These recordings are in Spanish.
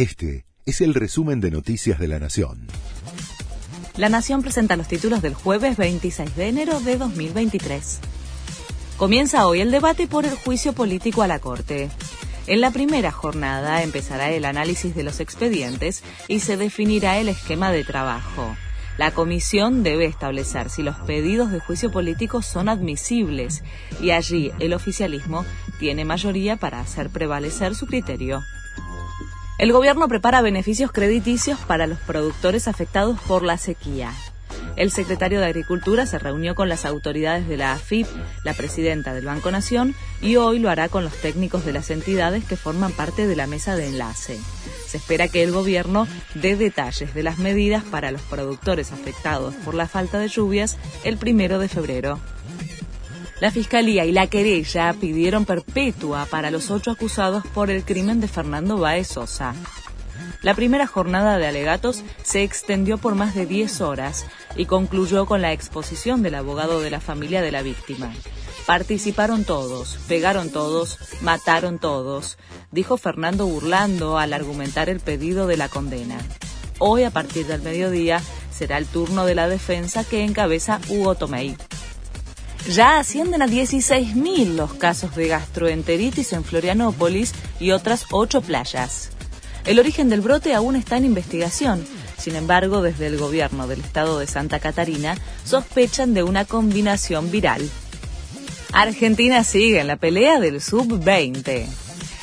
Este es el resumen de Noticias de la Nación. La Nación presenta los títulos del jueves 26 de enero de 2023. Comienza hoy el debate por el juicio político a la Corte. En la primera jornada empezará el análisis de los expedientes y se definirá el esquema de trabajo. La comisión debe establecer si los pedidos de juicio político son admisibles y allí el oficialismo tiene mayoría para hacer prevalecer su criterio. El gobierno prepara beneficios crediticios para los productores afectados por la sequía. El secretario de Agricultura se reunió con las autoridades de la AFIP, la presidenta del Banco Nación, y hoy lo hará con los técnicos de las entidades que forman parte de la mesa de enlace. Se espera que el gobierno dé detalles de las medidas para los productores afectados por la falta de lluvias el primero de febrero. La Fiscalía y la querella pidieron perpetua para los ocho acusados por el crimen de Fernando Baez Sosa. La primera jornada de alegatos se extendió por más de 10 horas y concluyó con la exposición del abogado de la familia de la víctima. Participaron todos, pegaron todos, mataron todos, dijo Fernando burlando al argumentar el pedido de la condena. Hoy, a partir del mediodía, será el turno de la defensa que encabeza Hugo Tomei. Ya ascienden a 16.000 los casos de gastroenteritis en Florianópolis y otras ocho playas. El origen del brote aún está en investigación. Sin embargo, desde el gobierno del estado de Santa Catarina sospechan de una combinación viral. Argentina sigue en la pelea del sub-20.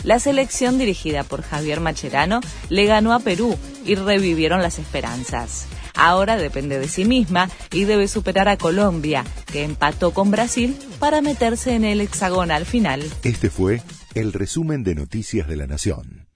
La selección dirigida por Javier Macherano le ganó a Perú y revivieron las esperanzas. Ahora depende de sí misma y debe superar a Colombia, que empató con Brasil para meterse en el hexagonal final. Este fue el resumen de Noticias de la Nación.